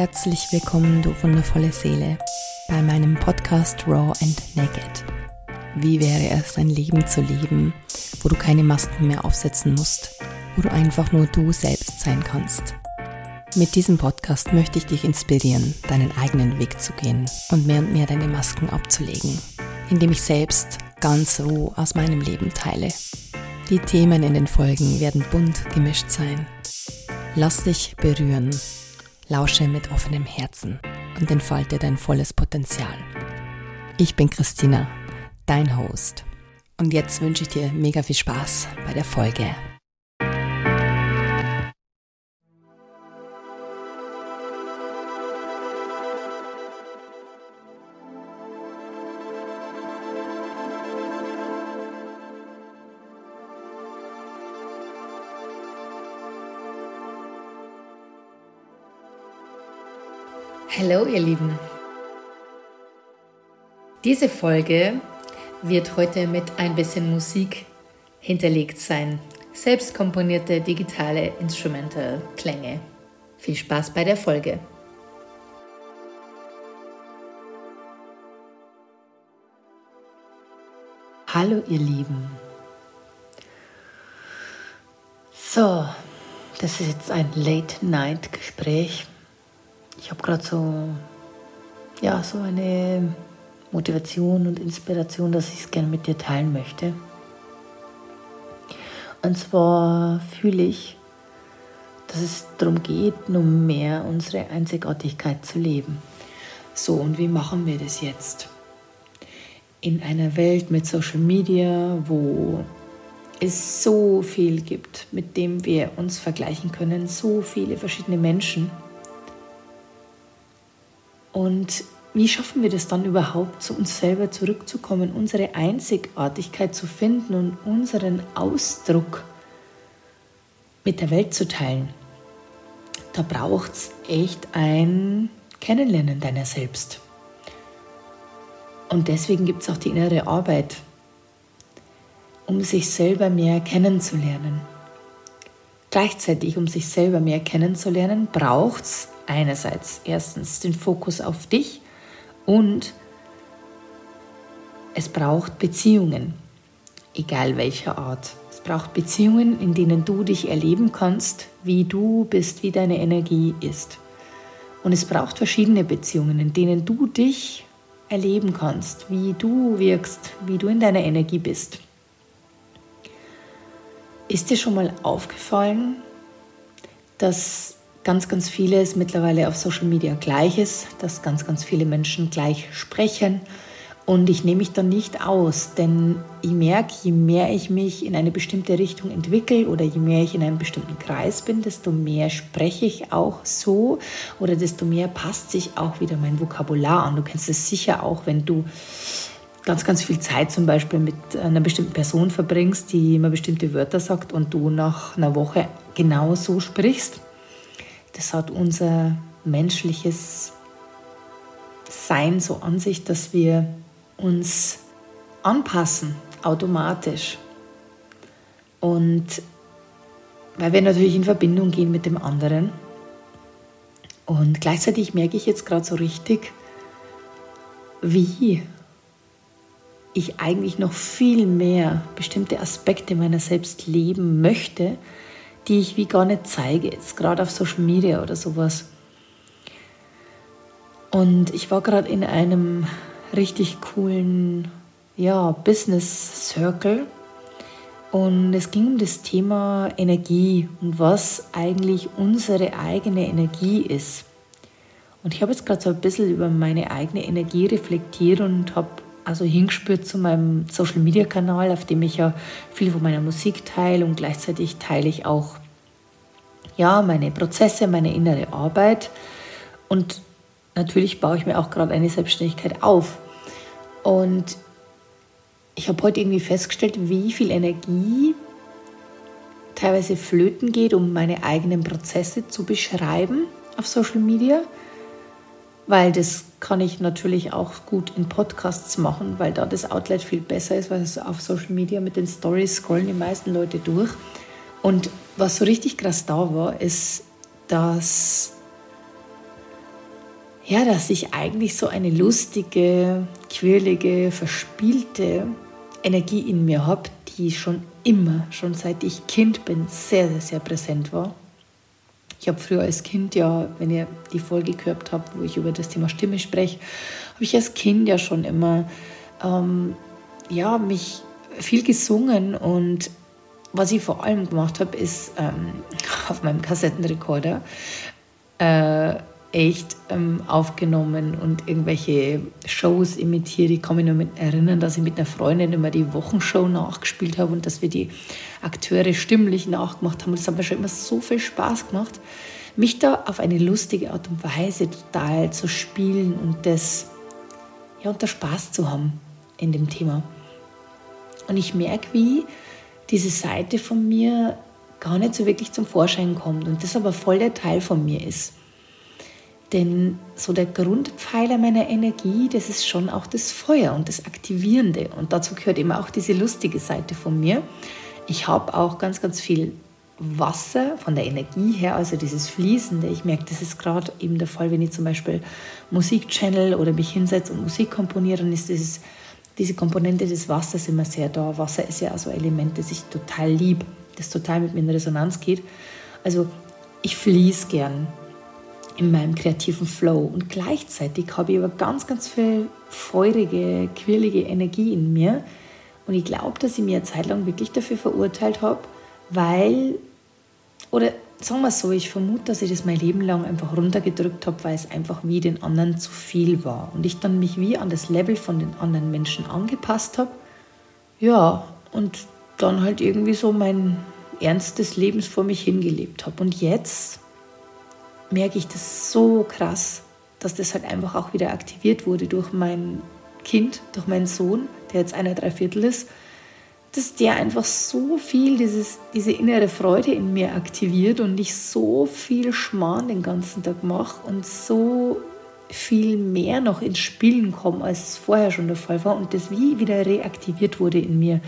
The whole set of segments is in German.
Herzlich willkommen, du wundervolle Seele, bei meinem Podcast Raw and Naked. Wie wäre es, ein Leben zu leben, wo du keine Masken mehr aufsetzen musst, wo du einfach nur du selbst sein kannst? Mit diesem Podcast möchte ich dich inspirieren, deinen eigenen Weg zu gehen und mehr und mehr deine Masken abzulegen, indem ich selbst ganz roh aus meinem Leben teile. Die Themen in den Folgen werden bunt gemischt sein. Lass dich berühren, lausche mit offenem Herzen und entfalte dein volles Potenzial. Ich bin Christina, dein Host. Und jetzt wünsche ich dir mega viel Spaß bei der Folge. Hallo ihr Lieben. Diese Folge wird heute mit ein bisschen Musik hinterlegt sein. Selbst komponierte digitale Instrumental-Klänge. Viel Spaß bei der Folge. Hallo ihr Lieben. So, das ist jetzt ein Late-Night-Gespräch ich habe gerade so, ja, so eine Motivation und Inspiration, dass ich es gerne mit dir teilen möchte. Und zwar fühle ich, dass es darum geht, nur mehr unsere Einzigartigkeit zu leben. So, und wie machen wir das jetzt? In einer Welt mit Social Media, wo es so viel gibt, mit dem wir uns vergleichen können, so viele verschiedene Menschen und wie schaffen wir das dann überhaupt, zu uns selber zurückzukommen, unsere Einzigartigkeit zu finden und unseren Ausdruck mit der Welt zu teilen? Da braucht es echt ein Kennenlernen deiner selbst. Und deswegen gibt es auch die innere Arbeit, um sich selber mehr kennenzulernen. Gleichzeitig, um sich selber mehr kennenzulernen, braucht es einerseits erstens den Fokus auf dich und es braucht Beziehungen, egal welcher Art. Es braucht Beziehungen, in denen du dich erleben kannst, wie du bist, wie deine Energie ist. Und es braucht verschiedene Beziehungen, in denen du dich erleben kannst, wie du wirkst, wie du in deiner Energie bist. Ist dir schon mal aufgefallen, dass ganz, ganz vieles mittlerweile auf Social Media gleich ist, dass ganz, ganz viele Menschen gleich sprechen. Und ich nehme mich dann nicht aus, denn ich merke, je mehr ich mich in eine bestimmte Richtung entwickle oder je mehr ich in einem bestimmten Kreis bin, desto mehr spreche ich auch so oder desto mehr passt sich auch wieder mein Vokabular an. Du kennst es sicher auch, wenn du ganz, ganz viel Zeit zum Beispiel mit einer bestimmten Person verbringst, die immer bestimmte Wörter sagt und du nach einer Woche genau so sprichst das hat unser menschliches Sein so an sich, dass wir uns anpassen automatisch. Und weil wir natürlich in Verbindung gehen mit dem anderen. Und gleichzeitig merke ich jetzt gerade so richtig, wie ich eigentlich noch viel mehr bestimmte Aspekte meiner selbst leben möchte, die ich wie gar nicht zeige, jetzt gerade auf Social Media oder sowas. Und ich war gerade in einem richtig coolen ja, Business Circle und es ging um das Thema Energie und was eigentlich unsere eigene Energie ist. Und ich habe jetzt gerade so ein bisschen über meine eigene Energie reflektiert und habe also hingespürt zu meinem Social Media Kanal, auf dem ich ja viel von meiner Musik teile und gleichzeitig teile ich auch ja, meine Prozesse, meine innere Arbeit und natürlich baue ich mir auch gerade eine Selbstständigkeit auf. Und ich habe heute irgendwie festgestellt, wie viel Energie teilweise flöten geht, um meine eigenen Prozesse zu beschreiben auf Social Media weil das kann ich natürlich auch gut in Podcasts machen, weil da das Outlet viel besser ist, weil auf Social Media mit den Stories scrollen die meisten Leute durch. Und was so richtig krass da war, ist, dass ja, dass ich eigentlich so eine lustige, quirlige, verspielte Energie in mir habe, die schon immer, schon seit ich Kind bin, sehr, sehr, sehr präsent war. Ich habe früher als Kind ja, wenn ihr die Folge gehört habt, wo ich über das Thema Stimme spreche, habe ich als Kind ja schon immer ähm, ja, mich viel gesungen und was ich vor allem gemacht habe, ist ähm, auf meinem Kassettenrekorder äh, echt ähm, aufgenommen und irgendwelche Shows imitiert. Ich kann mich nur erinnern, dass ich mit einer Freundin immer die Wochenshow nachgespielt habe und dass wir die Akteure stimmlich nachgemacht haben. Und das hat mir schon immer so viel Spaß gemacht, mich da auf eine lustige Art und Weise total zu spielen und das ja, unter Spaß zu haben in dem Thema. Und ich merke, wie diese Seite von mir gar nicht so wirklich zum Vorschein kommt und das aber voll der Teil von mir ist. Denn so der Grundpfeiler meiner Energie, das ist schon auch das Feuer und das Aktivierende. Und dazu gehört eben auch diese lustige Seite von mir. Ich habe auch ganz, ganz viel Wasser von der Energie her, also dieses Fließende. Ich merke, das ist gerade eben der Fall, wenn ich zum Beispiel Musik channel oder mich hinsetze und Musik komponiere, dann ist dieses, diese Komponente des Wassers immer sehr da. Wasser ist ja auch so ein Element, das ich total liebe, das total mit mir in Resonanz geht. Also ich fließe gern in meinem kreativen Flow. Und gleichzeitig habe ich aber ganz, ganz viel feurige, quirlige Energie in mir. Und ich glaube, dass ich mir eine Zeit lang wirklich dafür verurteilt habe, weil, oder sagen wir so, ich vermute, dass ich das mein Leben lang einfach runtergedrückt habe, weil es einfach wie den anderen zu viel war. Und ich dann mich wie an das Level von den anderen Menschen angepasst habe. Ja, und dann halt irgendwie so mein Ernst des Lebens vor mich hingelebt habe. Und jetzt merke ich das so krass, dass das halt einfach auch wieder aktiviert wurde durch mein Kind, durch meinen Sohn, der jetzt einer Dreiviertel ist, dass der einfach so viel dieses, diese innere Freude in mir aktiviert und ich so viel Schmarrn den ganzen Tag mache und so viel mehr noch ins Spielen komme, als es vorher schon der Fall war und das wie wieder reaktiviert wurde in mir.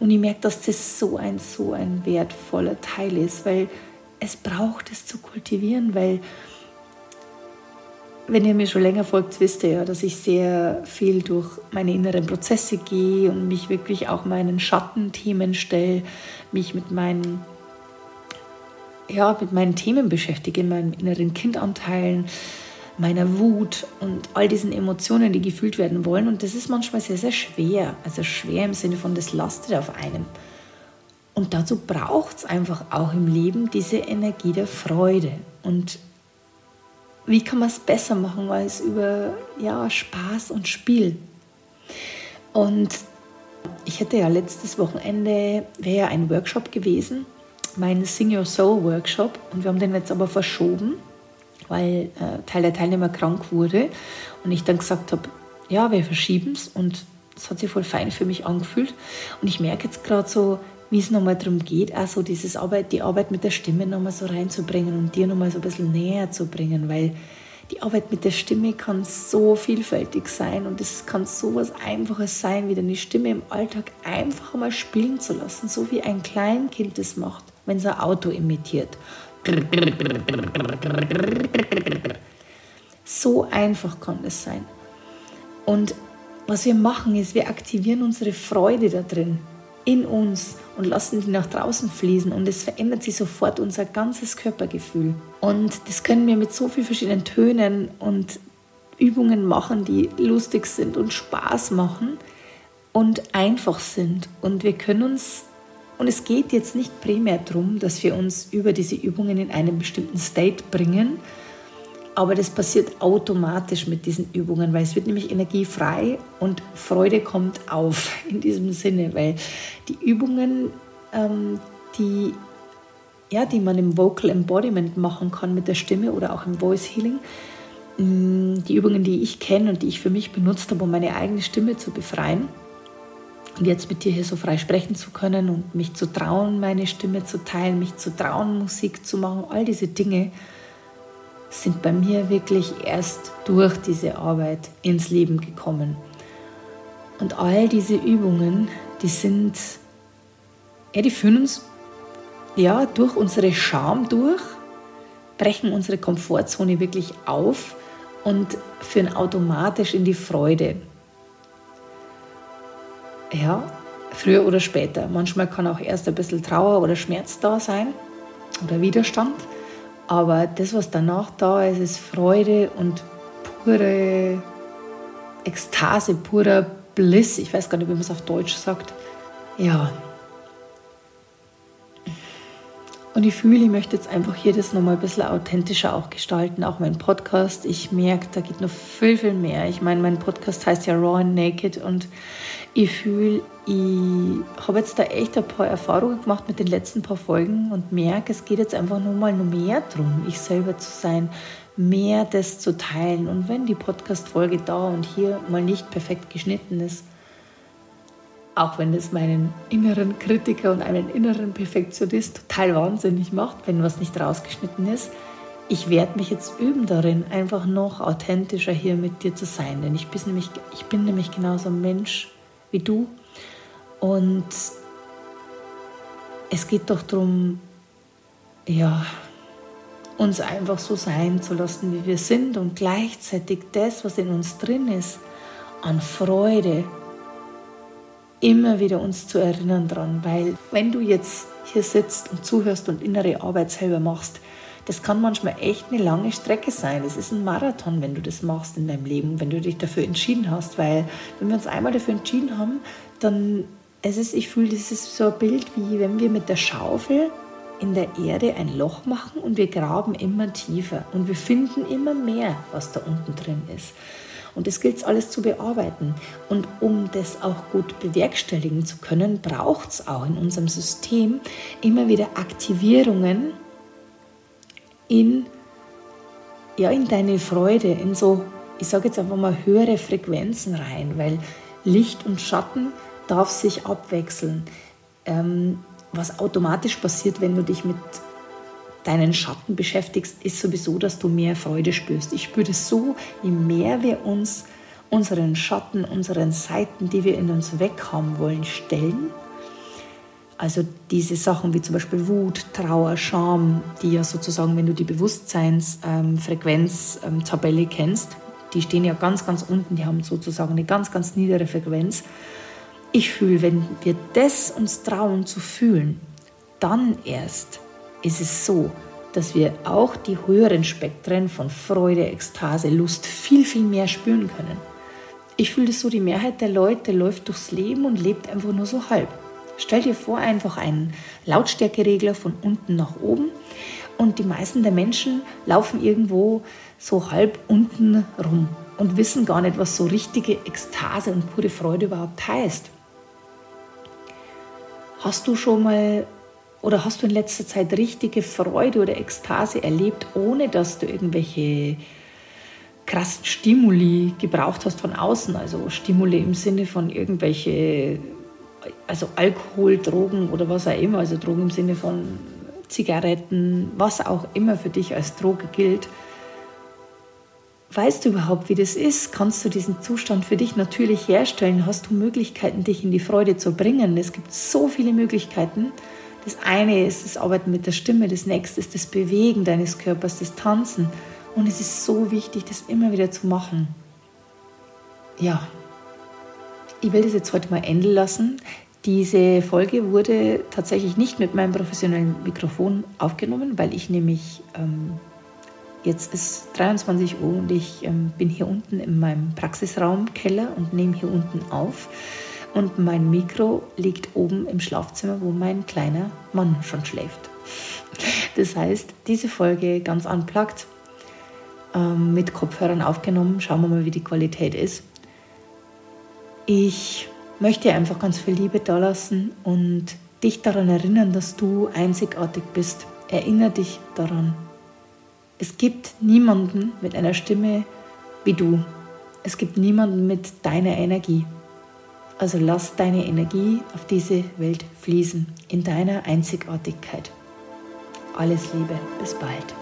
Und ich merke, dass das so ein, so ein wertvoller Teil ist, weil es braucht es zu kultivieren, weil wenn ihr mir schon länger folgt, wisst ihr ja, dass ich sehr viel durch meine inneren Prozesse gehe und mich wirklich auch meinen Schattenthemen stelle, mich mit meinen, ja, mit meinen Themen beschäftige, meinen inneren Kindanteilen, meiner Wut und all diesen Emotionen, die gefühlt werden wollen. Und das ist manchmal sehr, sehr schwer. Also schwer im Sinne von, das lastet auf einem. Und dazu braucht es einfach auch im Leben diese Energie der Freude. Und wie kann man es besser machen als über ja, Spaß und Spiel? Und ich hätte ja letztes Wochenende, wäre ja ein Workshop gewesen, mein Sing Your Soul Workshop. Und wir haben den jetzt aber verschoben, weil äh, Teil der Teilnehmer krank wurde. Und ich dann gesagt habe, ja, wir verschieben es. Und es hat sich voll fein für mich angefühlt. Und ich merke jetzt gerade so, wie es nochmal darum geht, also dieses Arbeit, die Arbeit mit der Stimme nochmal so reinzubringen und dir nochmal so ein bisschen näher zu bringen, weil die Arbeit mit der Stimme kann so vielfältig sein und es kann so was Einfaches sein, wie deine Stimme im Alltag einfach mal spielen zu lassen, so wie ein Kleinkind das macht, wenn es ein Auto imitiert. So einfach kann es sein. Und was wir machen, ist, wir aktivieren unsere Freude da drin in uns und lassen die nach draußen fließen und es verändert sich sofort unser ganzes Körpergefühl. Und das können wir mit so vielen verschiedenen Tönen und Übungen machen, die lustig sind und Spaß machen und einfach sind. Und wir können uns, und es geht jetzt nicht primär darum, dass wir uns über diese Übungen in einen bestimmten State bringen, aber das passiert automatisch mit diesen Übungen, weil es wird nämlich energiefrei und Freude kommt auf in diesem Sinne, weil die Übungen, ähm, die, ja, die man im Vocal Embodiment machen kann mit der Stimme oder auch im Voice Healing, mm, die Übungen, die ich kenne und die ich für mich benutzt habe, um meine eigene Stimme zu befreien und jetzt mit dir hier so frei sprechen zu können und mich zu trauen, meine Stimme zu teilen, mich zu trauen, Musik zu machen, all diese Dinge, sind bei mir wirklich erst durch diese Arbeit ins Leben gekommen. Und all diese Übungen, die sind, ja, die führen uns ja durch unsere Scham durch, brechen unsere Komfortzone wirklich auf und führen automatisch in die Freude. Ja, früher oder später. Manchmal kann auch erst ein bisschen Trauer oder Schmerz da sein oder Widerstand. Aber das, was danach da ist, ist Freude und pure Ekstase, purer Bliss. Ich weiß gar nicht, wie man es auf Deutsch sagt. Ja. Und ich fühle, ich möchte jetzt einfach hier das nochmal ein bisschen authentischer auch gestalten, auch mein Podcast. Ich merke, da geht noch viel, viel mehr. Ich meine, mein Podcast heißt ja Raw and Naked und ich fühle, ich habe jetzt da echt ein paar Erfahrungen gemacht mit den letzten paar Folgen und merke, es geht jetzt einfach nur mal noch mehr darum, ich selber zu sein, mehr das zu teilen. Und wenn die Podcast-Folge da und hier mal nicht perfekt geschnitten ist, auch wenn das meinen inneren Kritiker und einen inneren Perfektionist total wahnsinnig macht, wenn was nicht rausgeschnitten ist, ich werde mich jetzt üben darin, einfach noch authentischer hier mit dir zu sein. Denn ich bin nämlich, ich bin nämlich genauso ein Mensch wie du. Und es geht doch darum, ja, uns einfach so sein zu lassen, wie wir sind und gleichzeitig das, was in uns drin ist, an Freude, immer wieder uns zu erinnern dran, weil wenn du jetzt hier sitzt und zuhörst und innere Arbeit selber machst, das kann manchmal echt eine lange Strecke sein. Das ist ein Marathon, wenn du das machst in deinem Leben, wenn du dich dafür entschieden hast, weil wenn wir uns einmal dafür entschieden haben, dann es ist, ich fühle, das ist so ein Bild, wie wenn wir mit der Schaufel in der Erde ein Loch machen und wir graben immer tiefer und wir finden immer mehr, was da unten drin ist. Und das gilt es alles zu bearbeiten. Und um das auch gut bewerkstelligen zu können, braucht es auch in unserem System immer wieder Aktivierungen in, ja, in deine Freude, in so, ich sage jetzt einfach mal, höhere Frequenzen rein, weil Licht und Schatten darf sich abwechseln. Ähm, was automatisch passiert, wenn du dich mit deinen Schatten beschäftigst, ist sowieso, dass du mehr Freude spürst. Ich spüre so, je mehr wir uns unseren Schatten, unseren Seiten, die wir in uns weghaben wollen, stellen. Also diese Sachen wie zum Beispiel Wut, Trauer, Scham, die ja sozusagen, wenn du die Bewusstseinsfrequenztabelle kennst, die stehen ja ganz, ganz unten, die haben sozusagen eine ganz, ganz niedere Frequenz. Ich fühle, wenn wir das uns trauen zu fühlen, dann erst ist es so, dass wir auch die höheren Spektren von Freude, Ekstase, Lust viel, viel mehr spüren können. Ich fühle das so, die Mehrheit der Leute läuft durchs Leben und lebt einfach nur so halb. Stell dir vor, einfach einen Lautstärkeregler von unten nach oben und die meisten der Menschen laufen irgendwo so halb unten rum und wissen gar nicht, was so richtige Ekstase und pure Freude überhaupt heißt. Hast du schon mal oder hast du in letzter Zeit richtige Freude oder Ekstase erlebt, ohne dass du irgendwelche krassen Stimuli gebraucht hast von außen? Also Stimuli im Sinne von irgendwelche, also Alkohol, Drogen oder was auch immer, also Drogen im Sinne von Zigaretten, was auch immer für dich als Droge gilt. Weißt du überhaupt, wie das ist? Kannst du diesen Zustand für dich natürlich herstellen? Hast du Möglichkeiten, dich in die Freude zu bringen? Es gibt so viele Möglichkeiten. Das eine ist das Arbeiten mit der Stimme, das nächste ist das Bewegen deines Körpers, das Tanzen. Und es ist so wichtig, das immer wieder zu machen. Ja, ich will das jetzt heute mal enden lassen. Diese Folge wurde tatsächlich nicht mit meinem professionellen Mikrofon aufgenommen, weil ich nämlich ähm, Jetzt ist 23 Uhr und ich ähm, bin hier unten in meinem Praxisraum, Keller und nehme hier unten auf. Und mein Mikro liegt oben im Schlafzimmer, wo mein kleiner Mann schon schläft. Das heißt, diese Folge ganz unplugged, ähm, mit Kopfhörern aufgenommen. Schauen wir mal, wie die Qualität ist. Ich möchte einfach ganz viel Liebe da lassen und dich daran erinnern, dass du einzigartig bist. Erinnere dich daran. Es gibt niemanden mit einer Stimme wie du. Es gibt niemanden mit deiner Energie. Also lass deine Energie auf diese Welt fließen, in deiner Einzigartigkeit. Alles Liebe, bis bald.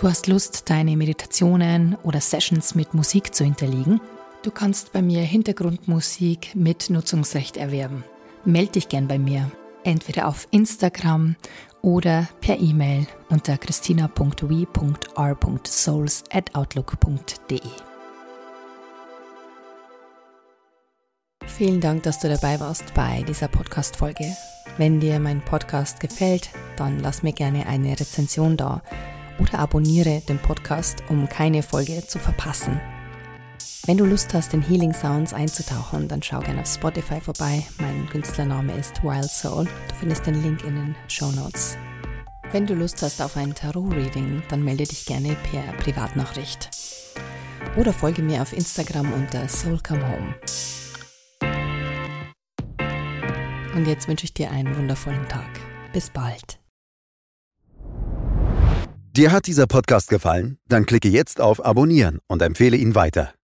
Du hast Lust, deine Meditationen oder Sessions mit Musik zu hinterlegen? Du kannst bei mir Hintergrundmusik mit Nutzungsrecht erwerben. Meld dich gern bei mir, entweder auf Instagram oder per E-Mail unter christina.we.r.souls@outlook.de. Vielen Dank, dass du dabei warst bei dieser Podcast-Folge. Wenn dir mein Podcast gefällt, dann lass mir gerne eine Rezension da oder abonniere den Podcast, um keine Folge zu verpassen. Wenn du Lust hast, in Healing Sounds einzutauchen, dann schau gerne auf Spotify vorbei. Mein Künstlername ist Wild Soul. Du findest den Link in den Show Notes. Wenn du Lust hast auf ein Tarot-Reading, dann melde dich gerne per Privatnachricht. Oder folge mir auf Instagram unter Soul Come Home. Und jetzt wünsche ich dir einen wundervollen Tag. Bis bald. Dir hat dieser Podcast gefallen? Dann klicke jetzt auf Abonnieren und empfehle ihn weiter.